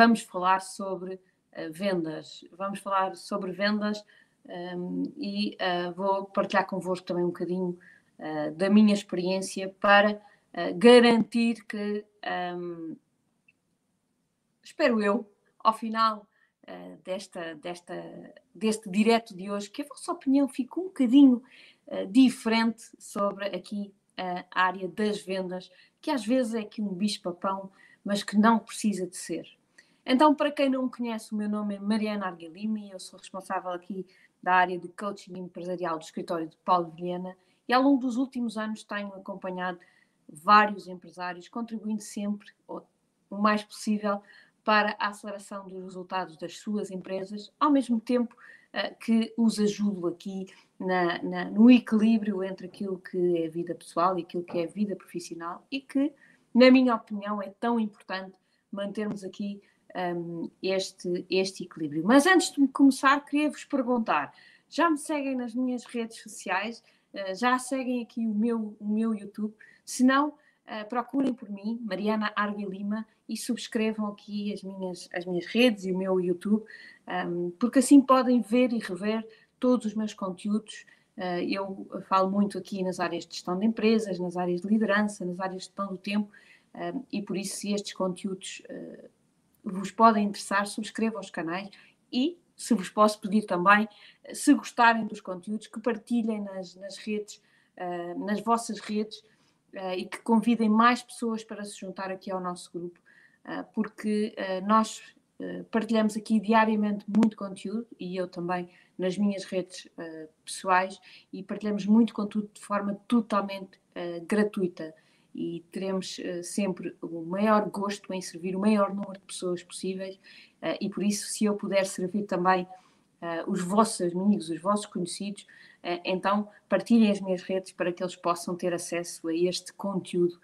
vamos falar sobre uh, vendas. Vamos falar sobre vendas um, e uh, vou partilhar convosco também um bocadinho uh, da minha experiência para garantir que, um, espero eu, ao final desta, desta, deste direto de hoje, que a vossa opinião fique um bocadinho diferente sobre aqui a área das vendas, que às vezes é aqui um bicho-papão, mas que não precisa de ser. Então, para quem não me conhece, o meu nome é Mariana Arguilimi, eu sou responsável aqui da área de coaching empresarial do escritório de Paulo Vilhena e ao longo dos últimos anos tenho acompanhado vários empresários, contribuindo sempre, o mais possível, para a aceleração dos resultados das suas empresas, ao mesmo tempo uh, que os ajudo aqui na, na, no equilíbrio entre aquilo que é vida pessoal e aquilo que é vida profissional e que, na minha opinião, é tão importante mantermos aqui um, este, este equilíbrio. Mas antes de começar, queria vos perguntar: já me seguem nas minhas redes sociais? Uh, já seguem aqui o meu, o meu YouTube? Se não, uh, procurem por mim, Mariana Argue Lima, e subscrevam aqui as minhas, as minhas redes e o meu YouTube, um, porque assim podem ver e rever todos os meus conteúdos. Uh, eu falo muito aqui nas áreas de gestão de empresas, nas áreas de liderança, nas áreas de gestão do tempo, e por isso, se estes conteúdos vos podem interessar, subscrevam os canais e, se vos posso pedir também, se gostarem dos conteúdos, que partilhem nas, nas redes, uh, nas vossas redes uh, e que convidem mais pessoas para se juntar aqui ao nosso grupo, uh, porque nós partilhamos aqui diariamente muito conteúdo e eu também nas minhas redes pessoais e partilhamos muito conteúdo de forma totalmente gratuita e teremos uh, sempre o maior gosto em servir o maior número de pessoas possíveis uh, e por isso se eu puder servir também uh, os vossos amigos, os vossos conhecidos, então partilhem as minhas redes para que eles possam ter acesso a este conteúdo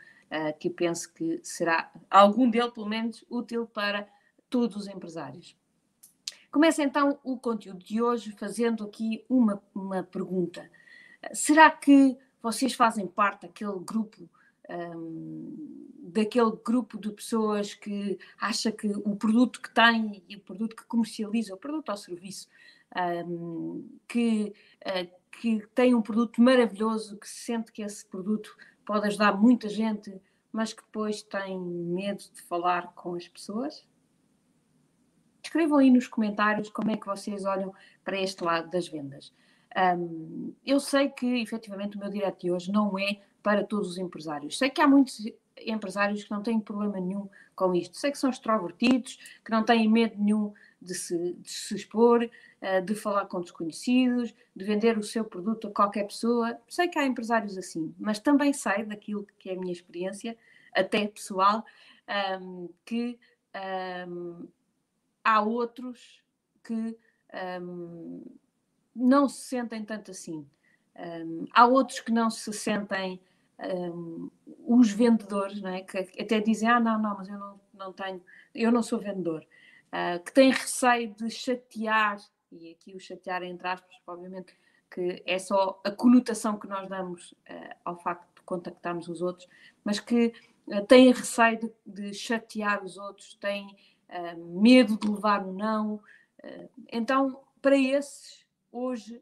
que penso que será, algum dele pelo menos, útil para todos os empresários. Começa então o conteúdo de hoje fazendo aqui uma, uma pergunta. Será que vocês fazem parte daquele grupo um, daquele grupo de pessoas que acha que o produto que tem e o produto que comercializa, o produto ou serviço, um, que, uh, que tem um produto maravilhoso, que sente que esse produto pode ajudar muita gente, mas que depois tem medo de falar com as pessoas? Escrevam aí nos comentários como é que vocês olham para este lado das vendas. Um, eu sei que efetivamente o meu direto de hoje não é para todos os empresários. Sei que há muitos empresários que não têm problema nenhum com isto. Sei que são extrovertidos, que não têm medo nenhum de se, de se expor, eh, de falar com desconhecidos, de vender o seu produto a qualquer pessoa. Sei que há empresários assim, mas também sei daquilo que é a minha experiência, até pessoal, ehm, que ehm, há outros que ehm, não se sentem tanto assim. há outros que não se sentem um, os vendedores, não é? que até dizem, ah, não, não, mas eu não, não tenho, eu não sou vendedor, uh, que têm receio de chatear, e aqui o chatear entre aspas, obviamente, que é só a conotação que nós damos uh, ao facto de contactarmos os outros, mas que uh, têm receio de, de, chatear os outros, têm medo de levar um não. então, para esses, hoje,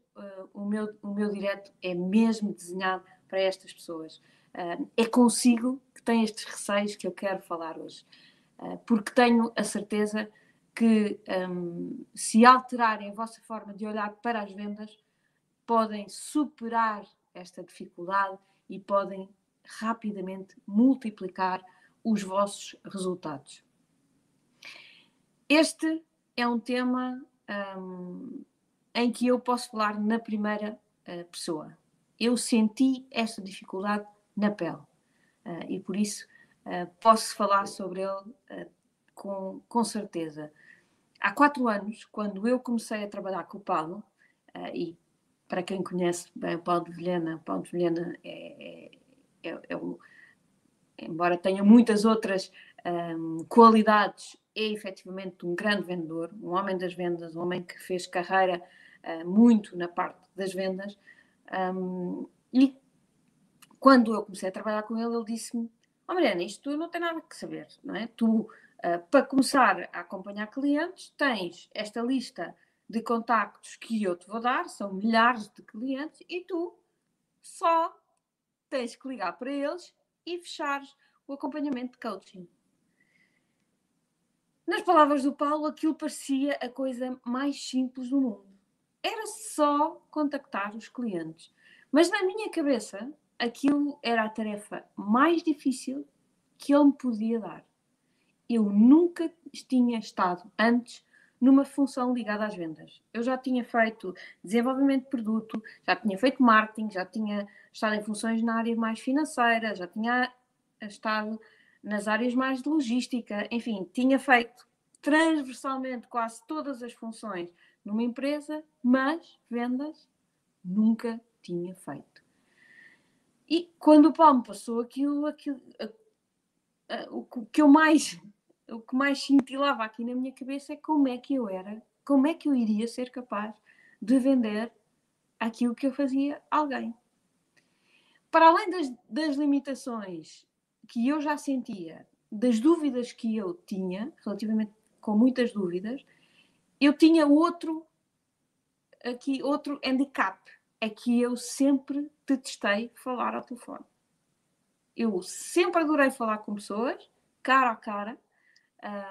o, meu, o meu direto é mesmo desenhado para estas pessoas. Uh, é consigo que tem estes receios que eu quero falar hoje, uh, porque tenho a certeza que um, se alterarem a vossa forma de olhar para as vendas, podem superar esta dificuldade e podem rapidamente multiplicar os vossos resultados. Este é um tema um, em que eu posso falar na primeira uh, pessoa eu senti esta dificuldade na pele uh, e por isso uh, posso falar sobre ele uh, com, com certeza. Há quatro anos, quando eu comecei a trabalhar com o Paulo, e para quem conhece bem o Paulo de Vilhena, Paulo de Vilhena é, é, é, é embora tenha muitas outras um, qualidades, é efetivamente um grande vendedor, um homem das vendas, um homem que fez carreira muito na parte das vendas. Um, e quando eu comecei a trabalhar com ele, ele disse-me: oh, Mariana, isto não tem nada que saber, não é? Tu Uh, para começar a acompanhar clientes, tens esta lista de contactos que eu te vou dar, são milhares de clientes, e tu só tens que ligar para eles e fechares o acompanhamento de coaching. Nas palavras do Paulo, aquilo parecia a coisa mais simples do mundo. Era só contactar os clientes. Mas na minha cabeça, aquilo era a tarefa mais difícil que ele me podia dar. Eu nunca tinha estado antes numa função ligada às vendas. Eu já tinha feito desenvolvimento de produto, já tinha feito marketing, já tinha estado em funções na área mais financeira, já tinha estado nas áreas mais de logística, enfim, tinha feito transversalmente quase todas as funções numa empresa, mas vendas nunca tinha feito. E quando o Paulo me passou aquilo, aquilo a, a, o que eu mais o que mais cintilava aqui na minha cabeça é como é que eu era, como é que eu iria ser capaz de vender aquilo que eu fazia a alguém. Para além das, das limitações que eu já sentia, das dúvidas que eu tinha, relativamente com muitas dúvidas, eu tinha outro aqui outro handicap, é que eu sempre detestei falar ao telefone. Eu sempre adorei falar com pessoas, cara a cara,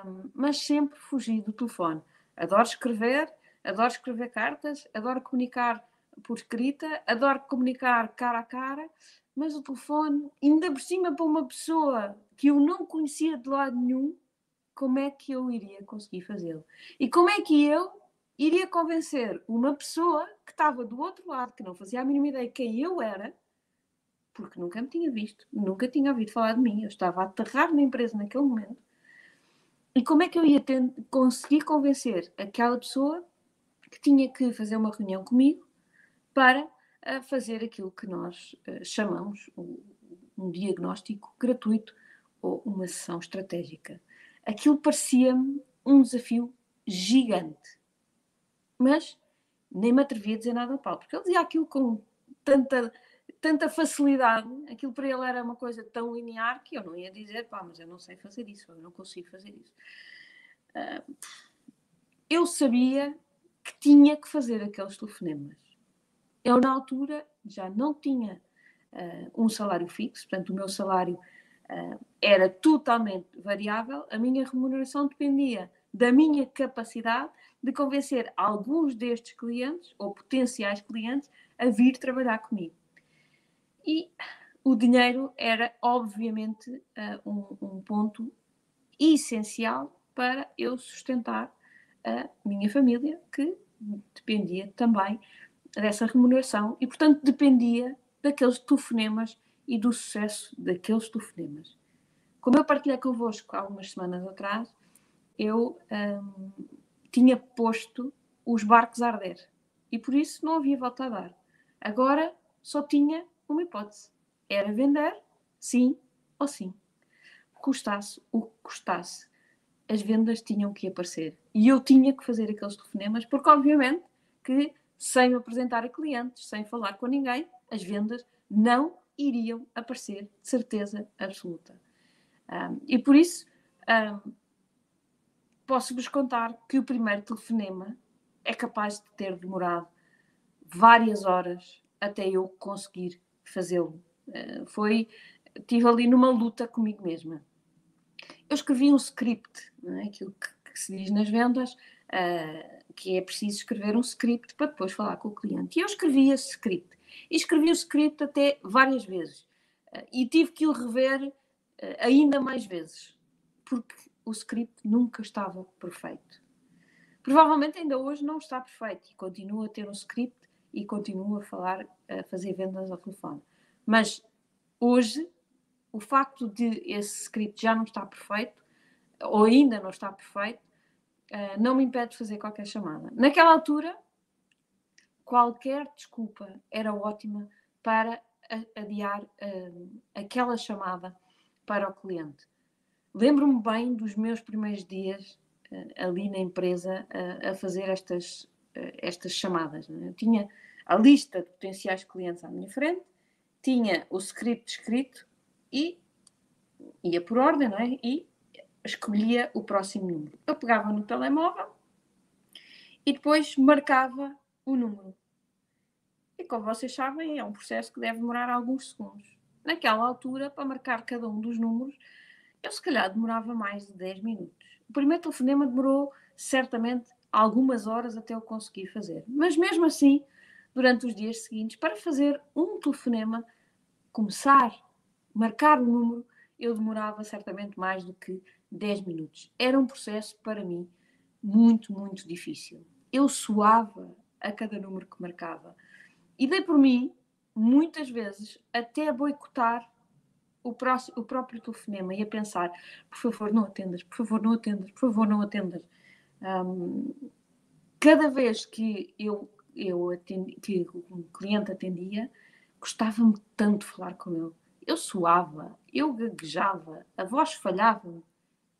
um, mas sempre fugi do telefone. Adoro escrever, adoro escrever cartas, adoro comunicar por escrita, adoro comunicar cara a cara, mas o telefone, ainda por cima para uma pessoa que eu não conhecia de lado nenhum, como é que eu iria conseguir fazê-lo? E como é que eu iria convencer uma pessoa que estava do outro lado, que não fazia a mínima ideia quem eu era, porque nunca me tinha visto, nunca tinha ouvido falar de mim, eu estava a aterrar na empresa naquele momento. E como é que eu ia conseguir convencer aquela pessoa que tinha que fazer uma reunião comigo para uh, fazer aquilo que nós uh, chamamos um diagnóstico gratuito ou uma sessão estratégica? Aquilo parecia-me um desafio gigante. Mas nem me atrevia a dizer nada ao Paulo, porque ele dizia aquilo com tanta tanta facilidade, aquilo para ele era uma coisa tão linear que eu não ia dizer, pá, mas eu não sei fazer isso, eu não consigo fazer isso. Uh, eu sabia que tinha que fazer aqueles telefonemas. Eu, na altura, já não tinha uh, um salário fixo, portanto, o meu salário era totalmente variável, a minha remuneração dependia da minha capacidade de convencer alguns destes clientes, ou potenciais clientes, a vir trabalhar comigo. E o dinheiro era, obviamente, uh, um, um, ponto essencial para eu sustentar a minha família, que dependia também dessa remuneração e, portanto, dependia daqueles telefonemas e do sucesso daqueles telefonemas. Como eu partilhei convosco há algumas semanas atrás, eu um, tinha posto os barcos a arder e por isso não havia volta a dar. Agora só tinha uma hipótese. Era vender, sim ou sim. Custasse o que custasse, as vendas tinham que aparecer. E eu tinha que fazer aqueles telefonemas, porque obviamente que sem me apresentar a clientes, sem falar com ninguém, as vendas não iriam aparecer de certeza absoluta. Um, e por isso um, posso-vos contar que o primeiro telefonema é capaz de ter demorado várias horas até eu conseguir fazê-lo. Uh, foi, estive ali numa luta comigo mesma. Eu escrevi um script, não é? aquilo que, que se diz nas vendas, uh, que é preciso escrever um script para depois falar com o cliente. E eu escrevi esse script. E escrevi o script até várias vezes. E tive que o rever ainda mais vezes, porque o script nunca estava perfeito. Provavelmente ainda hoje não está perfeito e continuo a ter um script e continuo a falar, a fazer vendas ao telefone. Mas hoje, o facto de esse script já não estar perfeito, ou ainda não está perfeito, uh, não me impede de fazer qualquer chamada. Naquela altura, qualquer desculpa era ótima para adiar uh, aquela chamada para o cliente. Lembro-me bem dos meus primeiros dias uh, ali na empresa a fazer estas eh, estas chamadas. É? Eu tinha a lista de potenciais clientes à minha frente, tinha o script escrito e ia por ordem, não é? E escolhia o próximo número. Eu pegava no telemóvel e depois marcava o número. E como vocês sabem, é um processo que deve demorar alguns segundos. Naquela altura, para marcar cada um dos números, eu se calhar demorava mais de 10 minutos. O primeiro telefonema demorou certamente algumas horas até eu conseguir fazer. Mas mesmo assim, durante os dias seguintes, para fazer um telefonema, começar, marcar o número, eu demorava certamente mais do que 10 minutos. Era um processo para mim muito, muito difícil. Eu suava a cada número que marcava. E dei por mim, muitas vezes, até a boicotar o, próximo, o próprio telefonema e a pensar: por favor, não atendas, por favor, não atendas, por favor, não atendas. Um, cada vez que eu, eu atendi, que o cliente atendia, gostava-me tanto de falar com ele. Eu suava, eu gaguejava, a voz falhava.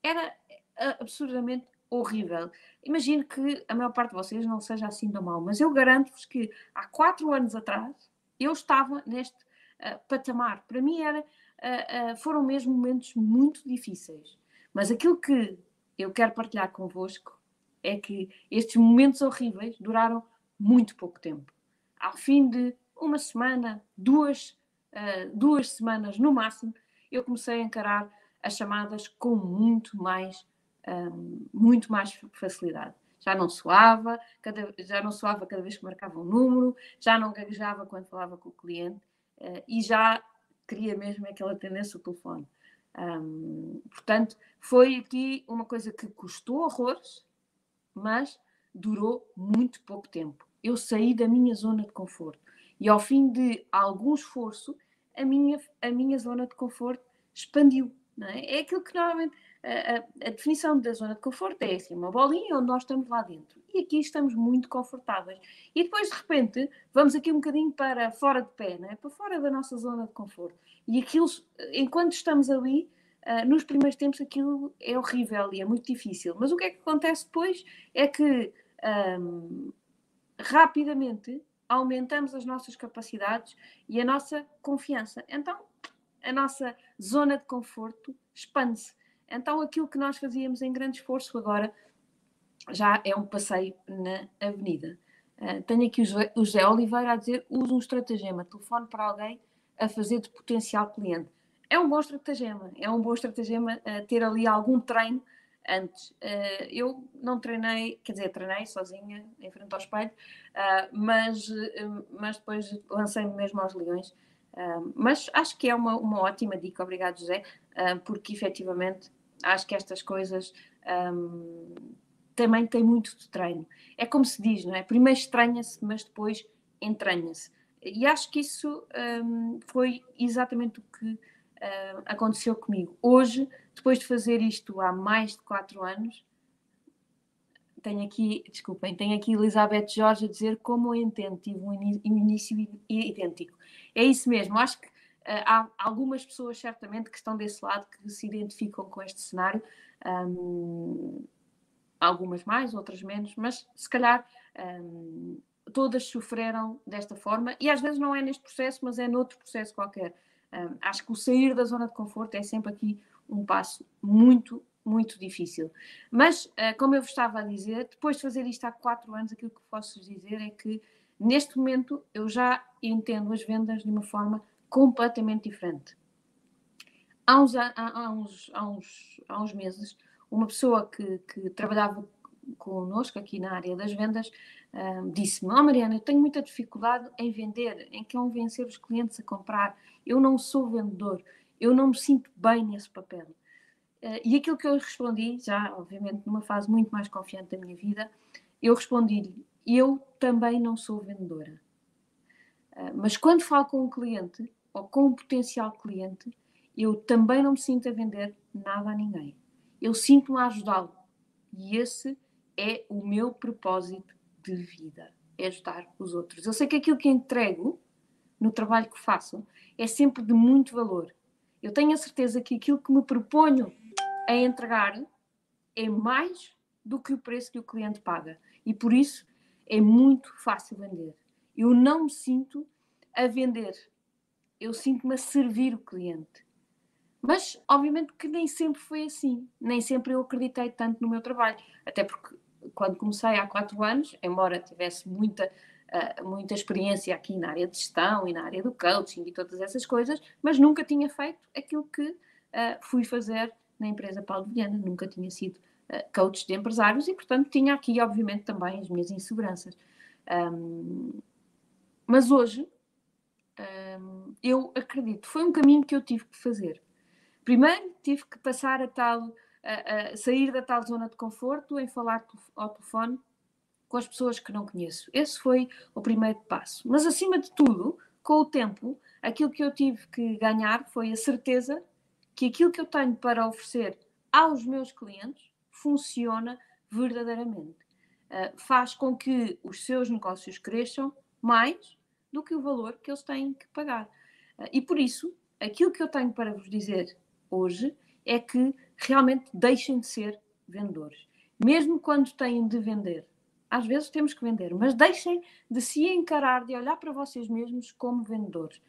Era eh, absurdamente horrível. Imagino que a maior parte de vocês não seja assim tão mal, mas eu garanto-vos que há quatro anos atrás eu estava neste uh, patamar. Para mim era, uh, uh, foram mesmo momentos muito difíceis. Mas aquilo que eu quero partilhar convosco é que estes momentos horríveis duraram muito pouco tempo. Ao fim de uma semana, duas, duas semanas no máximo, eu comecei a encarar as chamadas com muito mais um, muito mais facilidade. Já não soava, cada, já não soava cada vez que marcava um número, já não gaguejava quando falava com o cliente uh, e já queria mesmo aquela tendência ao telefone. Um, portanto, foi aqui uma coisa que custou horrores, mas durou muito pouco tempo. Eu saí da minha zona de conforto e ao fim de algum esforço, a minha, a minha zona de conforto expandiu. É? é? aquilo que normalmente a, a, definição da zona de conforto é assim, uma bolinha onde nós estamos lá dentro. E aqui estamos muito confortáveis. E depois, de repente, vamos aqui um bocadinho para fora de pé, né? para fora da nossa zona de conforto. E aquilo, enquanto estamos ali, uh, nos primeiros tempos, aquilo é horrível e é muito difícil. Mas o que é que acontece depois é que um, rapidamente aumentamos as nossas capacidades e a nossa confiança. Então, a nossa zona de conforto expande-se. Então, aquilo que nós fazíamos em grande esforço agora já é um passeio na avenida. Uh, tenho aqui o José Oliveira a dizer: usa um estratagema, telefone para alguém a fazer de potencial cliente. É um bom estratagema, é um bom estratagema uh, ter ali algum treino antes. Uh, eu não treinei, quer dizer, treinei sozinha em frente ao espelho, mas, mas depois lancei-me mesmo aos leões mas acho que é uma, uma ótima dica, obrigado José, porque efetivamente acho que estas coisas um, também têm muito de treino. É como se diz, não é? Primeiro estranha-se, mas depois entranha-se. E acho que isso um, foi exatamente o que uh, aconteceu comigo. Hoje, depois de fazer isto há mais de quatro anos, tenho aqui, desculpem, tenho aqui Elizabeth Jorge a dizer como eu entendo, tive um início idêntico. É isso mesmo, acho que há algumas pessoas certamente que estão desse lado que se identificam com este cenário, um, algumas mais, outras menos, mas se calhar um, todas sofreram desta forma e às vezes não é neste processo, mas é noutro processo qualquer. Um, acho que o sair da zona de conforto é sempre aqui um passo muito muito difícil. Mas, uh, como eu vos estava a dizer, depois de fazer isto há quatro anos, aquilo que posso dizer é que neste momento eu já entendo as vendas de uma forma completamente diferente. Há uns, há, há uns, há uns, há uns meses, uma pessoa que, que trabalhava connosco aqui na área das vendas uh, disse-me: oh, Mariana, eu tenho muita dificuldade em vender, em convencer os clientes a comprar. Eu não sou vendedor, eu não me sinto bem nesse papel. Uh, e aquilo que eu respondi, já obviamente numa fase muito mais confiante da minha vida, eu respondi-lhe: eu também não sou vendedora. Uh, mas quando falo com um cliente ou com um potencial cliente, eu também não me sinto a vender nada a ninguém. Eu sinto-me a ajudá-lo. E esse é o meu propósito de vida: é ajudar os outros. Eu sei que aquilo que entrego no trabalho que faço é sempre de muito valor. Eu tenho a certeza que aquilo que me proponho a entregar é mais do que o preço que o cliente paga. E por isso é muito fácil vender. Eu não me sinto a vender, eu sinto-me a servir o cliente. Mas, obviamente, que nem sempre foi assim. Nem sempre eu acreditei tanto no meu trabalho. Até porque, quando comecei há quatro anos, embora tivesse muita, uh, muita experiência aqui na área de gestão e na área do coaching e todas essas coisas, mas nunca tinha feito aquilo que uh, fui fazer na empresa Paulo Viana. Nunca tinha sido uh, coach de empresários e, portanto, tinha aqui, obviamente, também as minhas inseguranças. Um, mas hoje, eu acredito, foi um caminho que eu tive que fazer Primeiro tive que passar a tal, a, a sair da tal zona de conforto em falar ao telefone com as pessoas que não conheço. Esse foi o primeiro passo. Mas acima de tudo, com o tempo, aquilo que eu tive que ganhar foi a certeza que aquilo que eu tenho para oferecer aos meus clientes funciona verdadeiramente. Uh, faz com que os seus negócios cresçam mais do que o valor que eles têm que pagar. Uh, e por isso, aquilo que eu tenho para vos dizer hoje é que realmente deixem de ser vendedores. Mesmo quando têm de vender. Às vezes temos que vender, mas deixem de se encarar, de olhar para vocês mesmos como vendedores.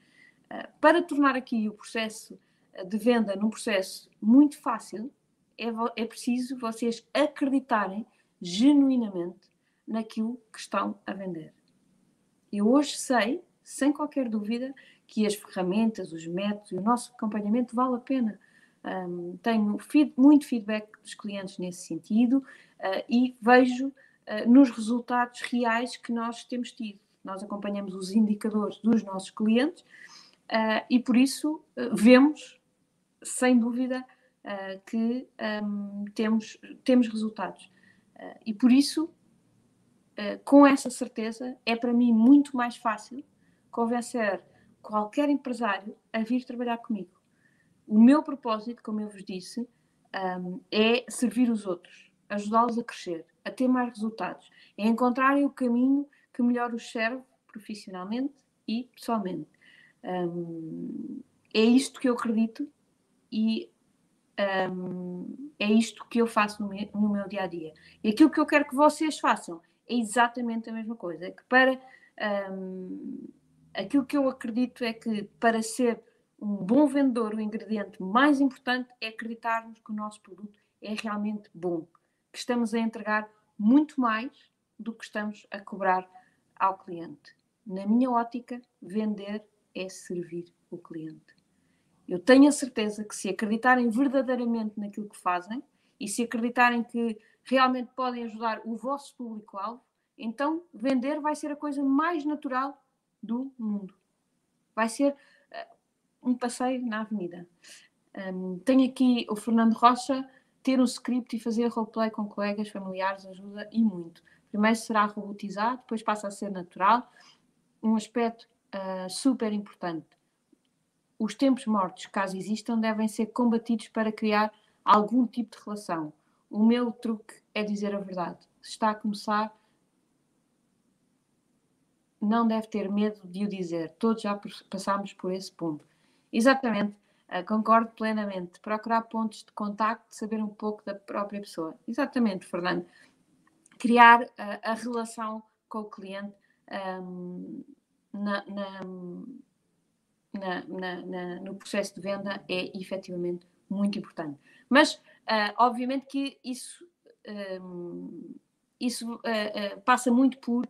Ah, para tornar aqui o processo ah, de venda num processo muito fácil, é, é preciso vocês acreditarem genuinamente naquilo que estão a vender. Eu hoje sei, sem qualquer dúvida, que as ferramentas, os métodos e o nosso acompanhamento vale a pena. Um, tenho feed, muito feedback dos clientes nesse sentido uh, e vejo uh, nos resultados reais que nós temos tido. Nós acompanhamos os indicadores dos nossos clientes uh, e por isso vemos, sem dúvida, que um, temos, temos resultados. e por isso, com essa certeza, é para mim muito mais fácil convencer qualquer empresário a vir trabalhar comigo o meu propósito, como eu vos disse, um, é servir os outros, ajudá-los a crescer, a ter mais resultados, é encontrarem o caminho que melhor os serve profissionalmente e pessoalmente. Um, é isto que eu acredito e um, é isto que eu faço no meu, no meu, dia a dia. E aquilo que eu quero que vocês façam é exatamente a mesma coisa. É que para um, aquilo que eu acredito é que para ser um bom vendedor, o ingrediente mais importante é acreditarmos que o nosso produto é realmente bom, que estamos a entregar muito mais do que estamos a cobrar ao cliente. Na minha ótica, vender é servir o cliente. Eu tenho a certeza que se acreditarem verdadeiramente naquilo que fazem e se acreditarem que realmente podem ajudar o vosso público-alvo, então vender vai ser a coisa mais natural do mundo. Vai ser um passeio na avenida. Um, tenho aqui o Fernando Rocha, ter um script e fazer roleplay com colegas, familiares ajuda e muito. Primeiro será robotizado, depois passa a ser natural. Um aspecto uh, super importante. Os tempos mortos, caso existam, devem ser combatidos para criar algum tipo de relação. O meu truque é dizer a verdade. Se está a começar, não deve ter medo de o dizer. Todos já passámos por esse ponto. Exatamente, uh, concordo plenamente. Procurar pontos de contacto, saber um pouco da própria pessoa. Exatamente, Fernando. Criar uh, a relação com o cliente um, na, na, na, no processo de venda é efetivamente muito importante. Mas, uh, obviamente, que isso, isso passa muito por.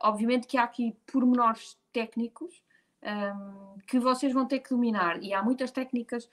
obviamente, que há aqui pormenores técnicos um, que vocês vão ter que dominar. E há muitas técnicas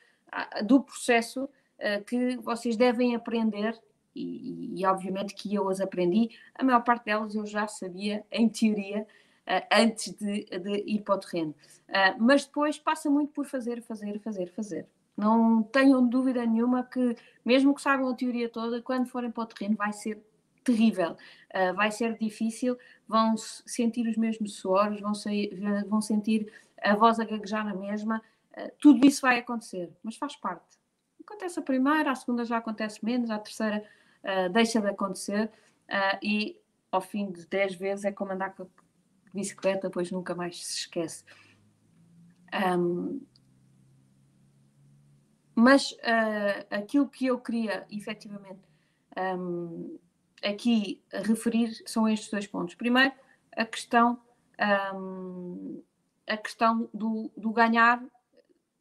do processo uh, que vocês devem aprender, e, e, obviamente que eu as aprendi, a maior parte delas eu já sabia, em teoria, uh, antes de, de, ir para o terreno. Uh, mas depois passa muito por fazer, fazer, fazer, fazer. Não tenham dúvida nenhuma que, mesmo que saibam a teoria toda, quando forem para o terreno vai ser terrível, uh, vai ser difícil, vão sentir os mesmos suores, vão, sair, vão sentir a voz a gaguejar na mesma, uh, tudo isso vai acontecer, mas faz parte. Acontece a primeira, a segunda já acontece menos, a terceira uh, deixa de acontecer e ao fim de 10 vezes é como andar com a bicicleta, pois nunca mais se esquece. Um, mas aquilo que eu queria efetivamente um, aqui referir são estes dois pontos. Primeiro, a questão, um, a questão do, do ganhar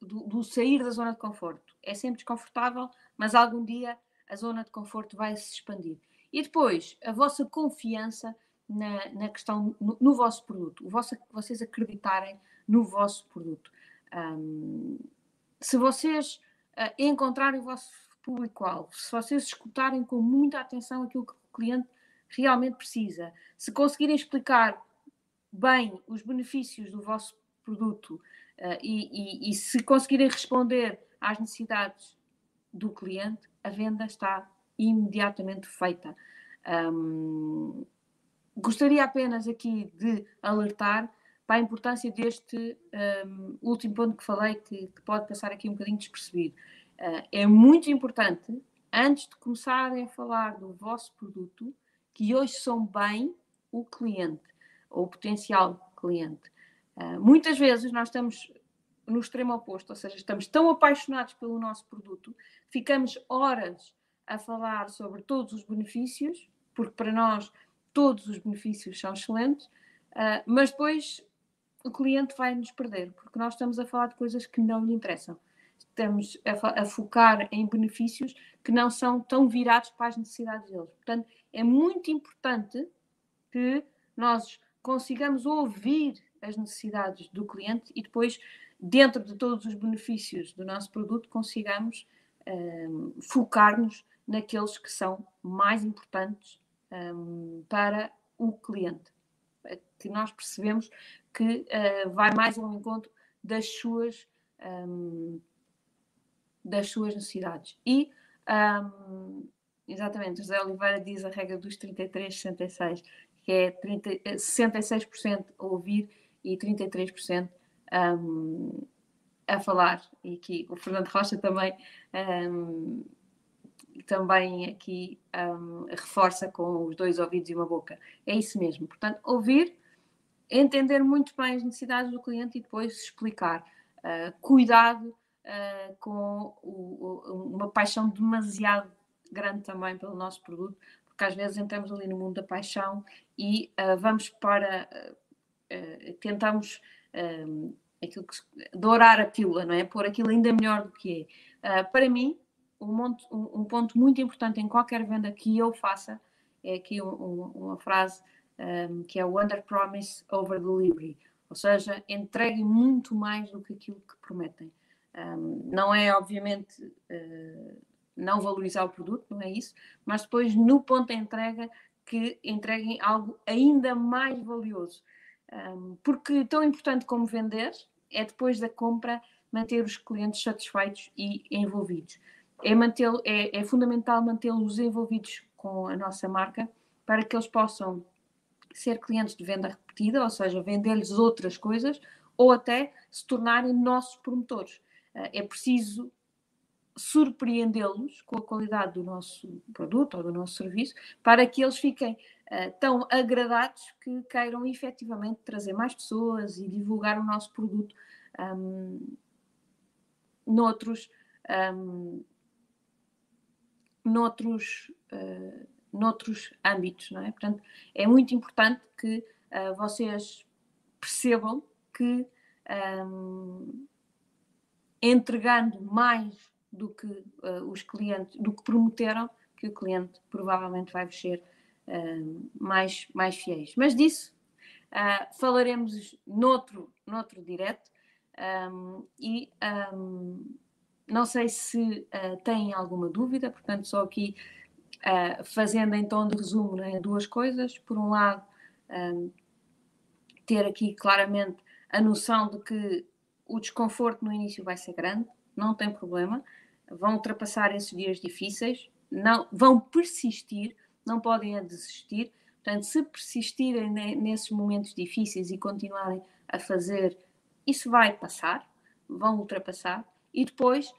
do, do, sair da zona de conforto. É sempre desconfortável, mas algum dia a zona de conforto vai se expandir. E depois, a vossa confiança na, na questão, no, no, vosso produto, o vosso, vocês acreditarem no vosso produto. Um, se vocês uh, encontrarem o vosso público-alvo, se vocês escutarem com muita atenção aquilo que o cliente realmente precisa, se conseguirem explicar bem os benefícios do vosso produto uh, e, e, e, se conseguirem responder às necessidades do cliente, a venda está imediatamente feita. Um, gostaria apenas aqui de alertar para a importância deste um, último ponto que falei, que, que, pode passar aqui um bocadinho despercebido. Uh, é muito importante, antes de começarem a falar do vosso produto, que hoje são bem o cliente ou o potencial cliente. Uh, muitas vezes nós estamos no extremo oposto, ou seja, estamos tão apaixonados pelo nosso produto, ficamos horas a falar sobre todos os benefícios, porque para nós todos os benefícios são excelentes, uh, mas depois o cliente vai nos perder, porque nós estamos a falar de coisas que não lhe interessam. Estamos a, a focar em benefícios que não são tão virados para as necessidades deles. Portanto, é muito importante que nós consigamos ouvir as necessidades do cliente e depois, dentro de todos os benefícios do nosso produto, consigamos um, focar-nos naqueles que são mais importantes um, para o cliente. Que nós percebemos que uh, vai mais ao encontro das suas, um, das suas necessidades. E, um, exatamente, José Oliveira diz a regra dos 33, 66, que é 30, 66% a ouvir e 33% um, a falar. E aqui o Fernando Rocha também, um, também aqui um, reforça com os dois ouvidos e uma boca. É isso mesmo. Portanto, ouvir entender muito bem as necessidades do cliente e depois explicar. Uh, cuidado uh, com o, o, uma paixão demasiado grande também pelo nosso produto, porque às vezes entramos ali no mundo da paixão e uh, vamos para. tentamos aquilo que, dourar a pílula, não é? Pôr aquilo ainda melhor do que é. para mim, um, monte, um, um, ponto muito importante em qualquer venda que eu faça é aqui um, uma frase um, que é o Under Promise Over Delivery, ou seja, entreguem muito mais do que aquilo que prometem. Um, não é, obviamente, uh, não valorizar o produto, não é isso, mas depois no ponto de entrega que entreguem algo ainda mais valioso. Um, porque tão importante como vender é depois da compra manter os clientes satisfeitos e envolvidos. É, é, é fundamental mantê-los envolvidos com a nossa marca para que eles possam ser clientes de venda repetida, ou seja, vender-lhes outras coisas, ou até se tornarem nossos promotores. Eh, é preciso surpreendê-los com a qualidade do nosso produto ou do nosso serviço para que eles fiquem uh, tão agradados que queiram efetivamente trazer mais pessoas e divulgar o nosso produto um, noutros, um, noutros uh, noutros âmbitos, não é? Portanto, é muito importante que uh, vocês percebam que um, entregando mais do que uh, os clientes, do que prometeram, que o cliente provavelmente vai ser uh, mais, mais fiéis. Mas disso uh, falaremos noutro, noutro direto um, e um, não sei se têm alguma dúvida, portanto, só aqui uh, fazendo tom de resumo né, duas coisas. Por um lado, um, ter aqui claramente a noção de que o desconforto no início vai ser grande, não tem problema, vão ultrapassar esses dias difíceis, não, vão persistir, não podem desistir. Portanto, se persistirem nesses momentos difíceis e continuarem a fazer, isso vai passar, vão ultrapassar e depois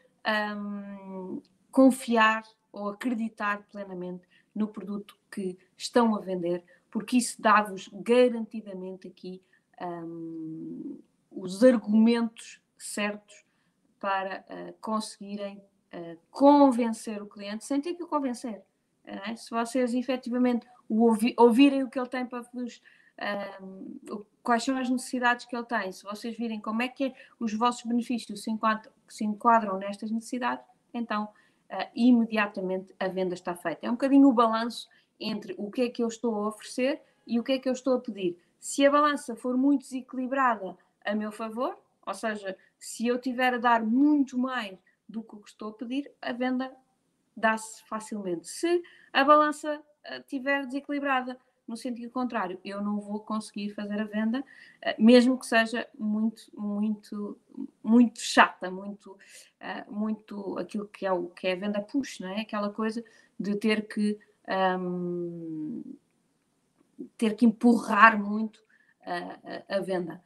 um, confiar ou acreditar plenamente no produto que estão a vender, porque isso dá-vos garantidamente aqui um, os argumentos certos para uh, conseguirem uh, convencer o cliente sem ter que o convencer. É? Se vocês efetivamente ouvi ouvirem o que ele tem para vos. Um, quais são as necessidades que ele tem, se vocês virem como é que é, os vossos benefícios se enquadram, se enquadram nestas necessidades, então uh, imediatamente a venda está feita. É um bocadinho o balanço entre o que é que eu estou a oferecer e o que é que eu estou a pedir. Se a balança for muito desequilibrada a meu favor, ou seja, se eu tiver a dar muito mais do que o que estou a pedir, a venda dá-se facilmente. Se a balança estiver desequilibrada no sentido contrário, eu não vou conseguir fazer a venda, eh, mesmo que seja muito, muito, muito chata, muito, eh, muito aquilo que é, o, que é a venda push, não é? Aquela coisa de ter que, um, ter que empurrar muito a, a, a venda.